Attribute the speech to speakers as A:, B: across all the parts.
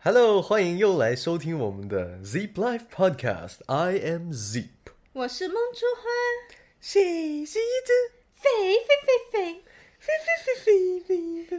A: Hello，欢迎又来收听我们的 Zip Life Podcast。I am Zip。
B: 我是梦珠花，
A: 谁是一只
B: 飞飞飞飞。
A: 飞飞飞飞飞飞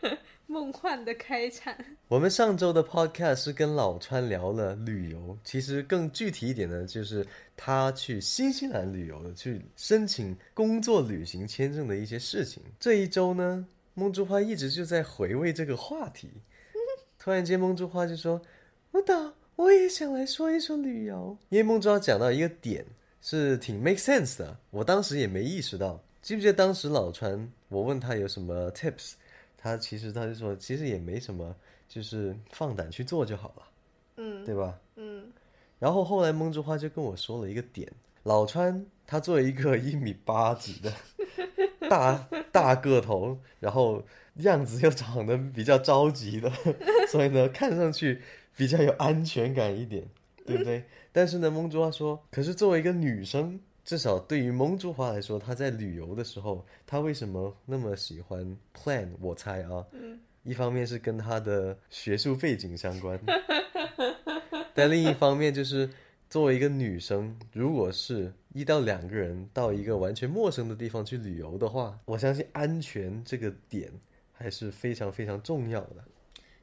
A: 飞？
B: 梦幻的开场。
A: 我们上周的 Podcast 是跟老川聊了旅游，其实更具体一点呢，就是他去新西兰旅游的，去申请工作旅行签证的一些事情。这一周呢，梦珠花一直就在回味这个话题。突然间，梦珠花就说：“我导，我也想来说一说旅游。”因为梦珠花讲到一个点。是挺 make sense 的，我当时也没意识到。记不记得当时老川，我问他有什么 tips，他其实他就说，其实也没什么，就是放胆去做就好了，
B: 嗯，
A: 对吧？
B: 嗯。
A: 然后后来梦之花就跟我说了一个点，老川他作为一个一米八几的大大个头，然后样子又长得比较着急的，所以呢，看上去比较有安全感一点。对不对？但是呢，蒙珠花说，可是作为一个女生，至少对于蒙珠花来说，她在旅游的时候，她为什么那么喜欢 plan？我猜啊，一方面是跟她的学术背景相关，但另一方面就是作为一个女生，如果是一到两个人到一个完全陌生的地方去旅游的话，我相信安全这个点还是非常非常重要的。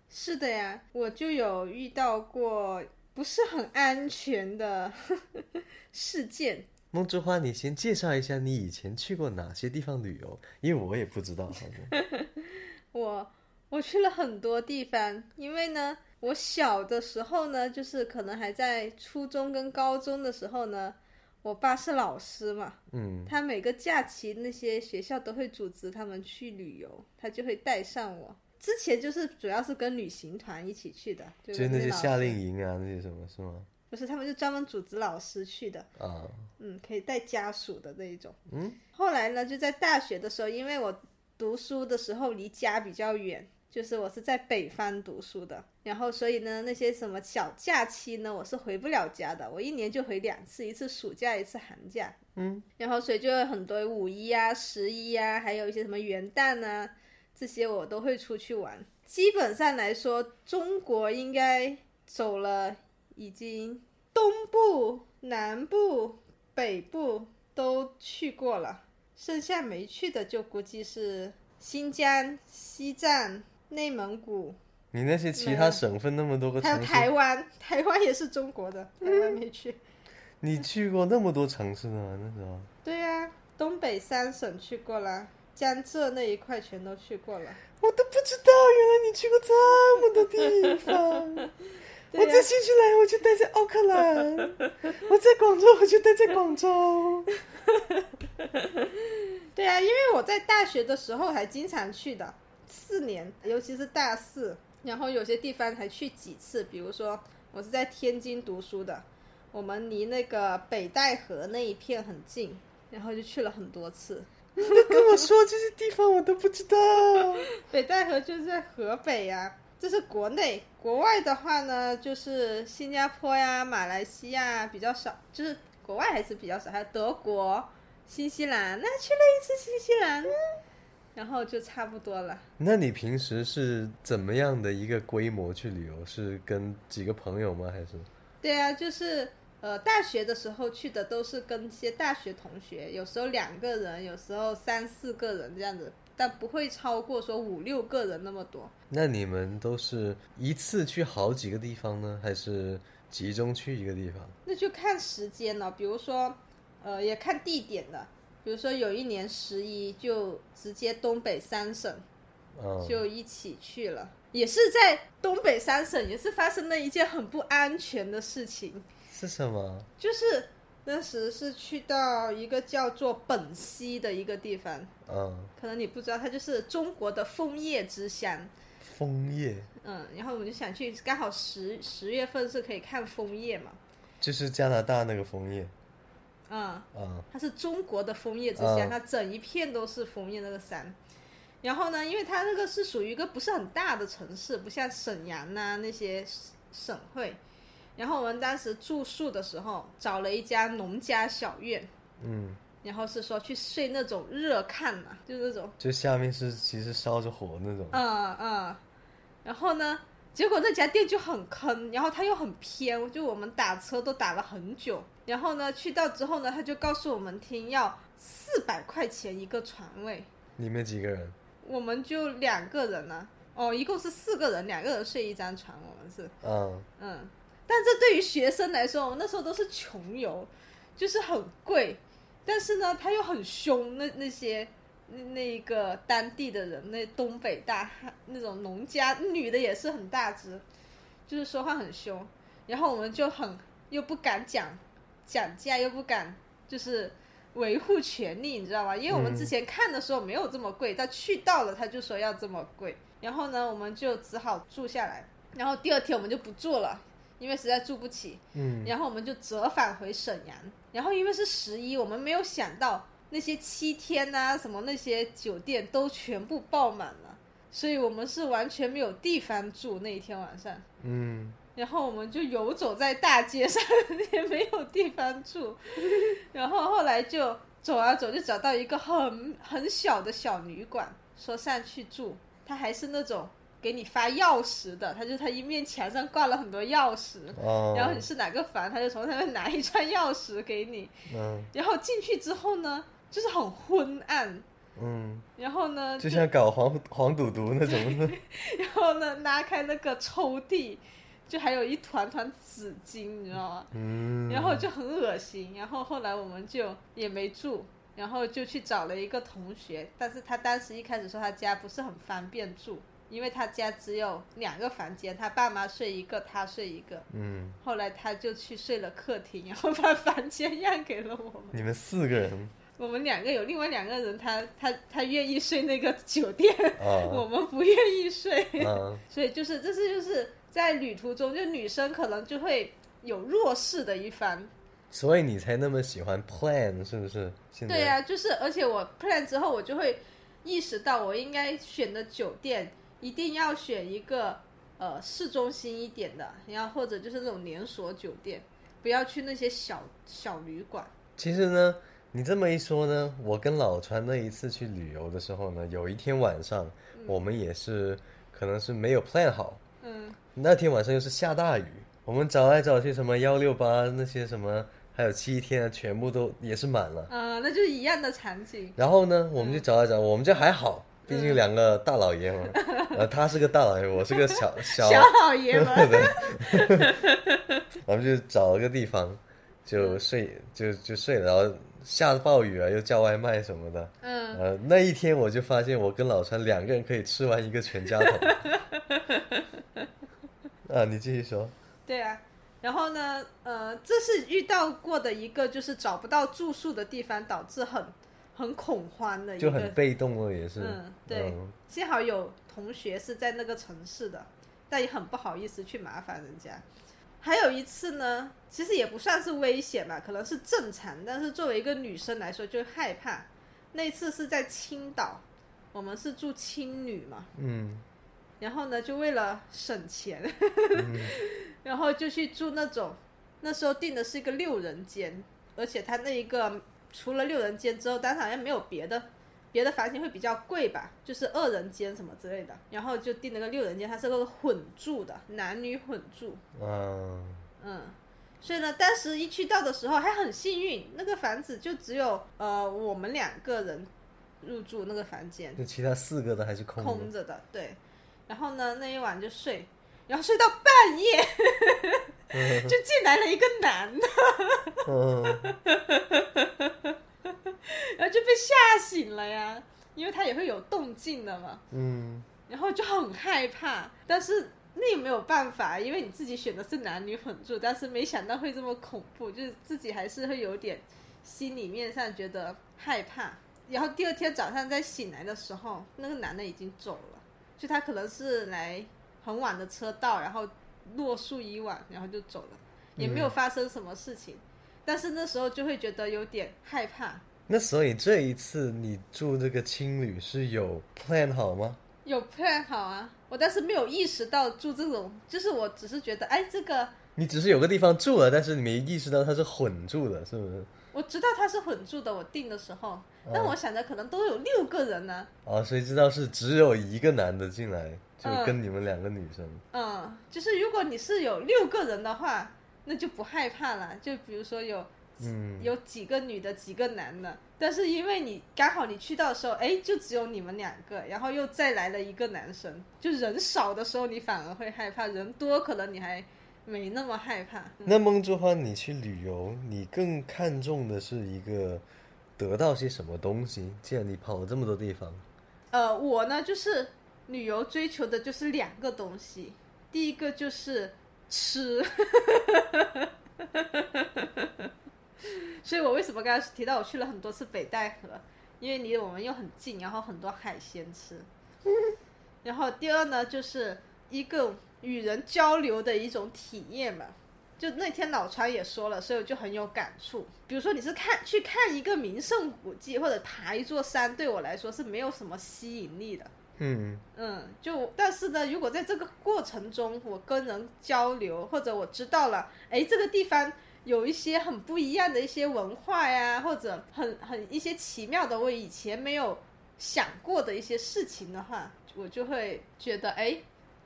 B: 是的呀，我就有遇到过。不是很安全的事件。
A: 梦之花，你先介绍一下你以前去过哪些地方旅游，因为我也不知道。
B: 我我去了很多地方，因为呢，我小的时候呢，就是可能还在初中跟高中的时候呢，我爸是老师嘛，
A: 嗯，
B: 他每个假期那些学校都会组织他们去旅游，他就会带上我。之前就是主要是跟旅行团一起去的，
A: 就是那些夏令营啊，那些什么是吗？
B: 不是，他们就专门组织老师去的
A: 啊，
B: 嗯，可以带家属的那一种。
A: 嗯，
B: 后来呢，就在大学的时候，因为我读书的时候离家比较远，就是我是在北方读书的，然后所以呢，那些什么小假期呢，我是回不了家的，我一年就回两次，一次暑假，一次寒假。
A: 嗯，
B: 然后所以就有很多五一啊、十一啊，还有一些什么元旦啊。这些我都会出去玩。基本上来说，中国应该走了，已经东部、南部、北部都去过了，剩下没去的就估计是新疆、西藏、内蒙古。
A: 你那些其他省份那么多个城
B: 市，还有台湾，台湾也是中国的，台湾没去。
A: 你去过那么多城市呢？那时候？
B: 对呀，东北三省去过了。江浙那一块全都去过了，
A: 我都不知道，原来你去过这么多地方。我在新西兰，我就待在奥克兰；我在广州，我就待在广州。
B: 对啊，因为我在大学的时候还经常去的，四年，尤其是大四，然后有些地方还去几次。比如说，我是在天津读书的，我们离那个北戴河那一片很近，然后就去了很多次。
A: 你跟我说这些地方我都不知道。
B: 北戴河就是在河北呀，这是国内。国外的话呢，就是新加坡呀、马来西亚比较少，就是国外还是比较少。还有德国、新西兰，那去了一次新西兰，然后就差不多了。
A: 那你平时是怎么样的一个规模去旅游？是跟几个朋友吗？还是？
B: 对啊，就是。呃，大学的时候去的都是跟一些大学同学，有时候两个人，有时候三四个人这样子，但不会超过说五六个人那么多。
A: 那你们都是一次去好几个地方呢，还是集中去一个地方？
B: 那就看时间了，比如说，呃，也看地点的。比如说有一年十一就直接东北三省，就一起去了，也是在东北三省，也是发生了一件很不安全的事情。
A: 是什么？
B: 就是那时是去到一个叫做本溪的一个地方，
A: 嗯，
B: 可能你不知道，它就是中国的枫叶之乡。
A: 枫叶。
B: 嗯，然后我们就想去，刚好十十月份是可以看枫叶嘛。
A: 就是加拿大那个枫叶。
B: 嗯。
A: 嗯。
B: 它是中国的枫叶之乡，它整一片都是枫叶那个山。然后呢，因为它那个是属于一个不是很大的城市，不像沈阳呐那些省会。然后我们当时住宿的时候找了一家农家小院，
A: 嗯，
B: 然后是说去睡那种热炕嘛，就那种，
A: 就下面是其实烧着火那种。
B: 嗯嗯，然后呢，结果那家店就很坑，然后它又很偏，就我们打车都打了很久，然后呢去到之后呢，他就告诉我们听要四百块钱一个床位，
A: 你们几个人？
B: 我们就两个人呢、哦，一共是四个人，两个人睡一张床，我们是。
A: 嗯，
B: 嗯，但这对于学生来说，我们那时候都是穷游，就是很贵，但是呢，他又很凶，那那些那那个当地的人，那东北大汉那种农家女的也是很大只，就是说话很凶，然后我们就很又不敢讲讲价，又不敢就是维护权利，你知道吧？因为我们之前看的时候没有这么贵，但去到了他就说要这么贵，然后呢，我们就只好住下来，然后第二天我们就不住了。因为实在住不起，
A: 嗯，
B: 然后我们就折返回沈阳。然后因为是十一，我们没有想到那些七天呐、什么那些酒店都全部爆满了，所以我们是完全没有地方住那一天晚上。
A: 嗯，
B: 然后我们就游走在大街上，也没有地方住。然后后来就走啊走，就找到一个很很小的小旅馆，说上去住。他还是那种给你发钥匙的，他就他一面墙上挂了很多钥匙，
A: 哦，
B: 然后你是哪个房，他就从上面拿一串钥匙给你。
A: 嗯
B: 然后进去之后呢，就是很昏暗。
A: 嗯，
B: 然后呢，
A: 就像搞黄黄赌毒那种。
B: 然后呢，拉开那个抽屉，就还有一团团纸巾，你知道吗？
A: 嗯，
B: 然后就很恶心。然后后来我们就也没住，然后就去找了一个同学，但是他当时一开始说他家不是很方便住，因为他家只有两个房间，他爸妈睡一个，他睡一个。
A: 嗯，
B: 后来他就去睡了客厅，然后把房间让给了我们。
A: 你们四个人
B: 我们两个有另外两个人他，他他愿意睡那个酒店，我
A: 啊
B: 们不愿意睡，
A: 啊，
B: 所以就是这是就是在旅途中，就女生可能就会有弱势的一方。
A: 所以你才那么喜欢 plan 是不是？现在
B: 对呀、就是而且我 plan 之后，我就会意识到我应该选的酒店一定要选一个呃市中心一点的，然后或者就是那种连锁酒店，不要去那些小小旅馆。
A: 其实呢，你这么一说呢，我跟老川那一次去旅游的时候呢，有一天晚上，我们也是可能是没有 plan 好，
B: 嗯，
A: 那天晚上又是下大雨，我们找来找去，什么幺六八那些什么，还有七天啊，全部都也是满了。
B: 呃，那就是一样的场景。
A: 然后呢，我们就找来找，我们这还好，毕竟两个大老爷嘛，呃，他是个大老爷，我是个小 小
B: 小老爷们
A: 我们就找了个地方，就睡就就睡了，然后下暴雨啊，又叫外卖什么的。
B: 嗯，
A: 呃，那一天我就发现我跟老川两个人可以吃完一个全家桶。啊，你继续说。
B: 对啊。然后呢，呃，这是遇到过的一个就是找不到住宿的地方，导致很很恐慌的一个。
A: 就很被动了，也是。
B: 嗯，对。
A: 嗯
B: 幸好有同学是在那个城市的，但也很不好意思去麻烦人家。还有一次呢，其实也不算是危险吧，可能是正常，但是作为一个女生来说就害怕。那次是在青岛，我们是住青旅嘛，
A: 嗯
B: 然后呢，就为了省钱，然后就去住那种，那时候订的是一个六人间，而且他那一个除了六人间之后，当时好像没有别的别的房型会比较贵吧，就是二人间什么之类的，然后就订了个六人间，它是个混住的，男女混住，
A: 啊，
B: 嗯。所以呢，当时一去到的时候还很幸运，那个房子就只有呃我们两个人入住那个房间，
A: 就其他四个的还是
B: 空着。的，对。然后呢，那一晚就睡，然后睡到半夜，就进来了一个男的，
A: 嗯
B: 然后就被吓醒了呀，因为他也会有动静的嘛，
A: 嗯
B: 然后就很害怕，但是那也没有办法，因为你自己选的是男女混住，但是没想到会这么恐怖，就是自己还是会有点心里面上觉得害怕。然后第二天早上再醒来的时候，那个男的已经走了，就他可能是来很晚的车到，然后落宿一晚，然后就走了，也没有发生什么事情。但是那时候就会觉得有点害怕，
A: 那所以这一次你住这个青旅是有 plan 好吗？
B: 有 plan 好啊，我但是没有意识到住这种，就是我只是觉得，哎，这个
A: 你只是有个地方住了，但是你没意识到它是混住的，是不是？
B: 我知道它是混住的，我订的时候，但我想着可能都有六个人呢。
A: 啊，谁知道是只有一个男的进来，就跟你们两个女生。
B: 嗯，就是如果你是有六个人的话，那就不害怕了。就比如说有，
A: 嗯，
B: 有几个女的，几个男的，但是因为你刚好你去到的时候，哎，就只有你们两个，然后又再来了一个男生，就人少的时候你反而会害怕，人多可能你还。没那么害怕。
A: 那梦之花，你去旅游，你更看重的是一个得到些什么东西？既然你跑了这么多地方，
B: 呃，我呢就是旅游追求的就是两个东西，第一个就是吃，所以我为什么刚才提到我去了很多次北戴河，因为离我们又很近，然后很多海鲜吃。然后第二呢，就是一个。与人交流的一种体验吧，就那天老川也说了，所以我就很有感触。比如说你是看去看一个名胜古迹或者爬一座山，对我来说是没有什么吸引力的。
A: 嗯
B: 嗯，就但是呢，如果在这个过程中我跟人交流，或者我知道了，哎，这个地方有一些很不一样的一些文化呀，或者很很一些奇妙的我以前没有想过的一些事情的话，我就会觉得哎。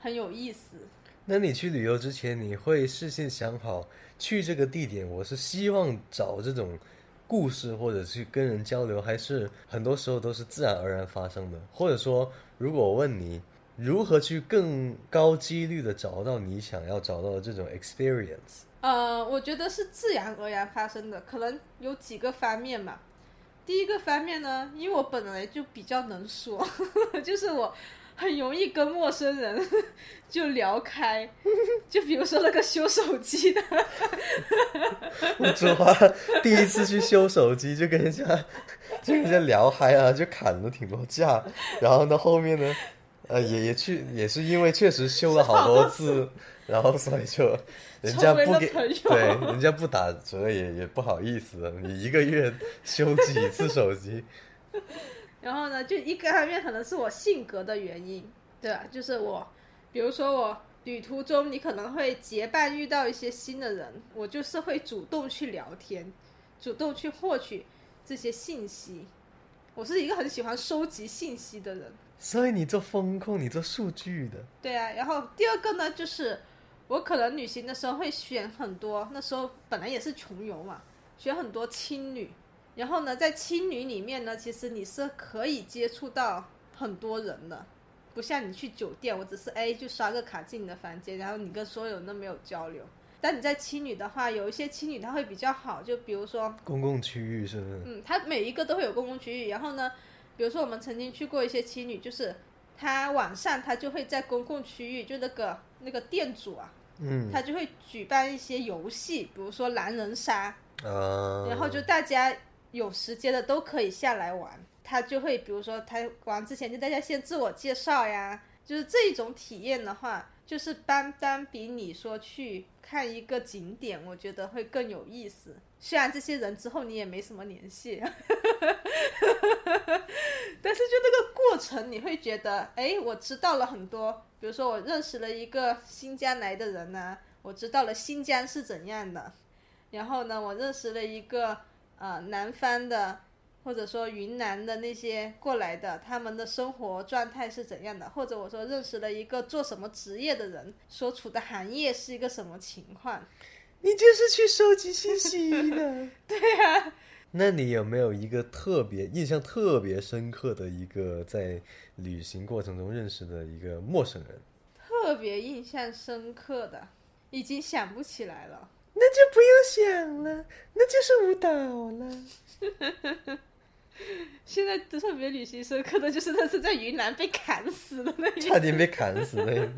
B: 很有意思。
A: 那你去旅游之前，你会事先想好去这个地点？我是希望找这种故事，或者去跟人交流，还是很多时候都是自然而然发生的？或者说，如果我问你如何去更高几率的找到你想要找到的这种 experience？
B: 呃，我觉得是自然而然发生的，可能有几个方面吧。第一个方面呢，因为我本来就比较能说，就是我。很容易跟陌生人 就聊开，就比如说那个修手机的，
A: 我昨第一次去修手机，就跟人家就跟人家聊嗨啊，就砍了挺多价。然后呢，后面呢，呃，也也去，也是因为确实修了好多次，然后所以就人家不给对，人家不打折也也不好意思，你一个月修几次手机？
B: 然后呢，就一个方面可能是我性格的原因，对吧？就是我，比如说我旅途中你可能会结伴遇到一些新的人，我就是会主动去聊天，主动去获取这些信息。我是一个很喜欢收集信息的人。
A: 所以你做风控，你做数据的。
B: 对啊，然后第二个呢，就是我可能旅行的时候会选很多，那时候本来也是穷游嘛，选很多青旅。然后呢，在青旅里面呢，其实你是可以接触到很多人的，不像你去酒店，我只是哎就刷个卡进你的房间，然后你跟所有人都没有交流。但你在青旅的话，有一些青旅它会比较好，就比如说
A: 公共区域是不是？
B: 嗯，它每一个都会有公共区域。然后呢，比如说我们曾经去过一些青旅，就是他晚上他就会在公共区域，就那个那个店主啊，
A: 嗯，
B: 他就会举办一些游戏，比如说狼人杀，
A: 啊，
B: 然后就大家。有时间的都可以下来玩，他就会，比如说他玩之前就大家先自我介绍呀，就是这一种体验的话，就是单单比你说去看一个景点，我觉得会更有意思。虽然这些人之后你也没什么联系，但是就那个过程，你会觉得，哎，我知道了很多，比如说我认识了一个新疆来的人呢，我知道了新疆是怎样的，然后呢，我认识了一个。呃，南方的，或者说云南的那些过来的，他们的生活状态是怎样的？或者我说认识了一个做什么职业的人，所处的行业是一个什么情况？
A: 你就是去收集信息的，
B: 对呀。
A: 那你有没有一个特别印象特别深刻的一个在旅行过程中认识的一个陌生人？
B: 特别印象深刻的，已经想不起来了。
A: 那就不用想了，那就是舞蹈了。
B: 现在特别旅行深刻的就是那次在云南被砍死的那，
A: 差点被砍死的。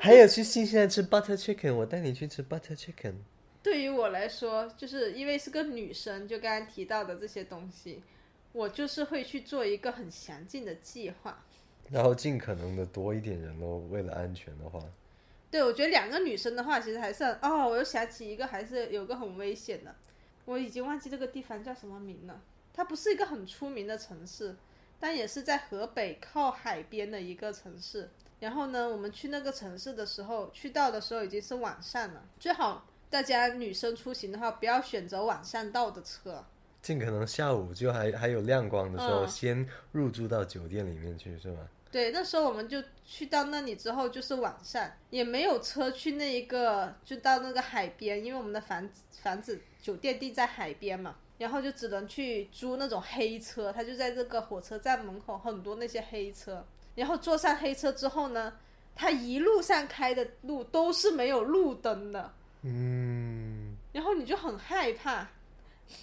A: 还有去新西兰吃 butter chicken，我带你去吃 butter chicken。
B: 对于我来说，就是因为是个女生，就刚刚提到的这些东西，我就是会去做一个很详尽的计划，
A: 然后尽可能的多一点人喽，为了安全的话。
B: 对，我觉得两个女生的话，其实还是哦，我又想起一个，还是有个很危险的，我已经忘记这个地方叫什么名了。它不是一个很出名的城市，但也是在河北靠海边的一个城市。然后呢，我们去那个城市的时候，去到的时候已经是晚上了。最好大家女生出行的话，不要选择晚上到的车，
A: 尽可能下午就还还有亮光的时候，
B: 嗯
A: 先入住到酒店里面去，是吗？
B: 对，那时候我们就去到那里之后，就是晚上也没有车去那一个，就到那个海边，因为我们的房子房子酒店地在海边嘛，然后就只能去租那种黑车，他就在这个火车站门口很多那些黑车，然后坐上黑车之后呢，他一路上开的路都是没有路灯的，
A: 嗯，
B: 然后你就很害怕，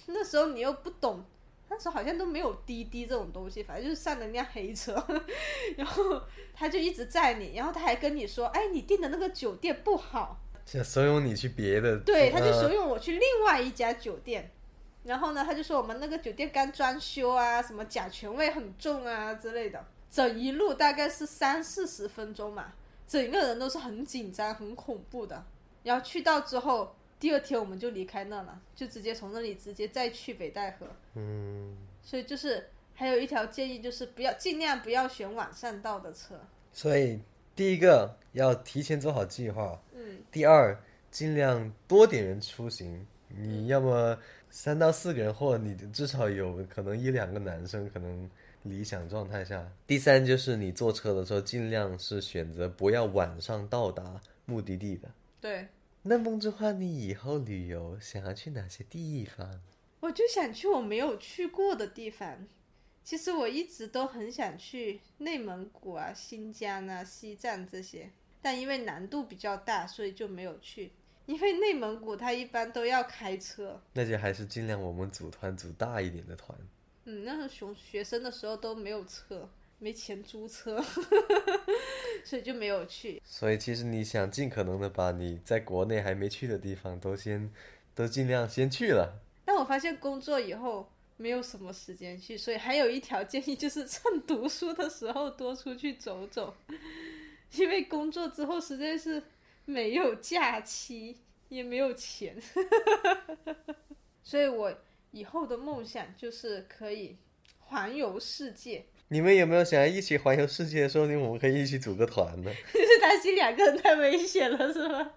B: 那时候你又不懂，那时候好像都没有滴滴这种东西，反正就是上了辆黑车，然后他就一直载你，然后他还跟你说，哎，你订的那个酒店不好，
A: 想怂恿你去别的，
B: 对，他就
A: 呃
B: 怂恿我去另外一家酒店，然后呢，他就说我们那个酒店刚装修啊，什么甲醛味很重啊之类的，整一路大概是三四十分钟嘛，整个人都是很紧张、很恐怖的。然后去到之后，第二天我们就离开那了，就直接从那里直接再去北戴河。
A: 嗯，
B: 所以就是还有一条建议，就是不要尽量不要选晚上到的车。
A: 所以第一个要提前做好计划，
B: 嗯，
A: 第二尽量多点人出行，你要么三到四个人，或者你至少有可能一两个男生，可能理想状态下。第三就是你坐车的时候，尽量是选择不要晚上到达目的地的。
B: 对，
A: 那梦之花，你以后旅游想要去哪些地方？
B: 我就想去我没有去过的地方。其实我一直都很想去内蒙古啊、新疆啊、西藏这些，但因为难度比较大，所以就没有去。因为内蒙古它一般都要开车，
A: 那就还是尽量我们组团组大一点的团。
B: 嗯，那时候熊学生的时候都没有车，没钱租车，所以就没有去。
A: 所以其实你想尽可能的把你在国内还没去的地方都先都尽量先去了。
B: 但我发现工作以后没有什么时间去，所以还有一条建议就是趁读书的时候多出去走走，因为工作之后实在是没有假期，也没有钱，所以我以后的梦想就是可以环游世界。
A: 你们有没有想要一起环游世界？说不定我们可以一起组个团呢。
B: 就是担心两个人太危险了，是吗？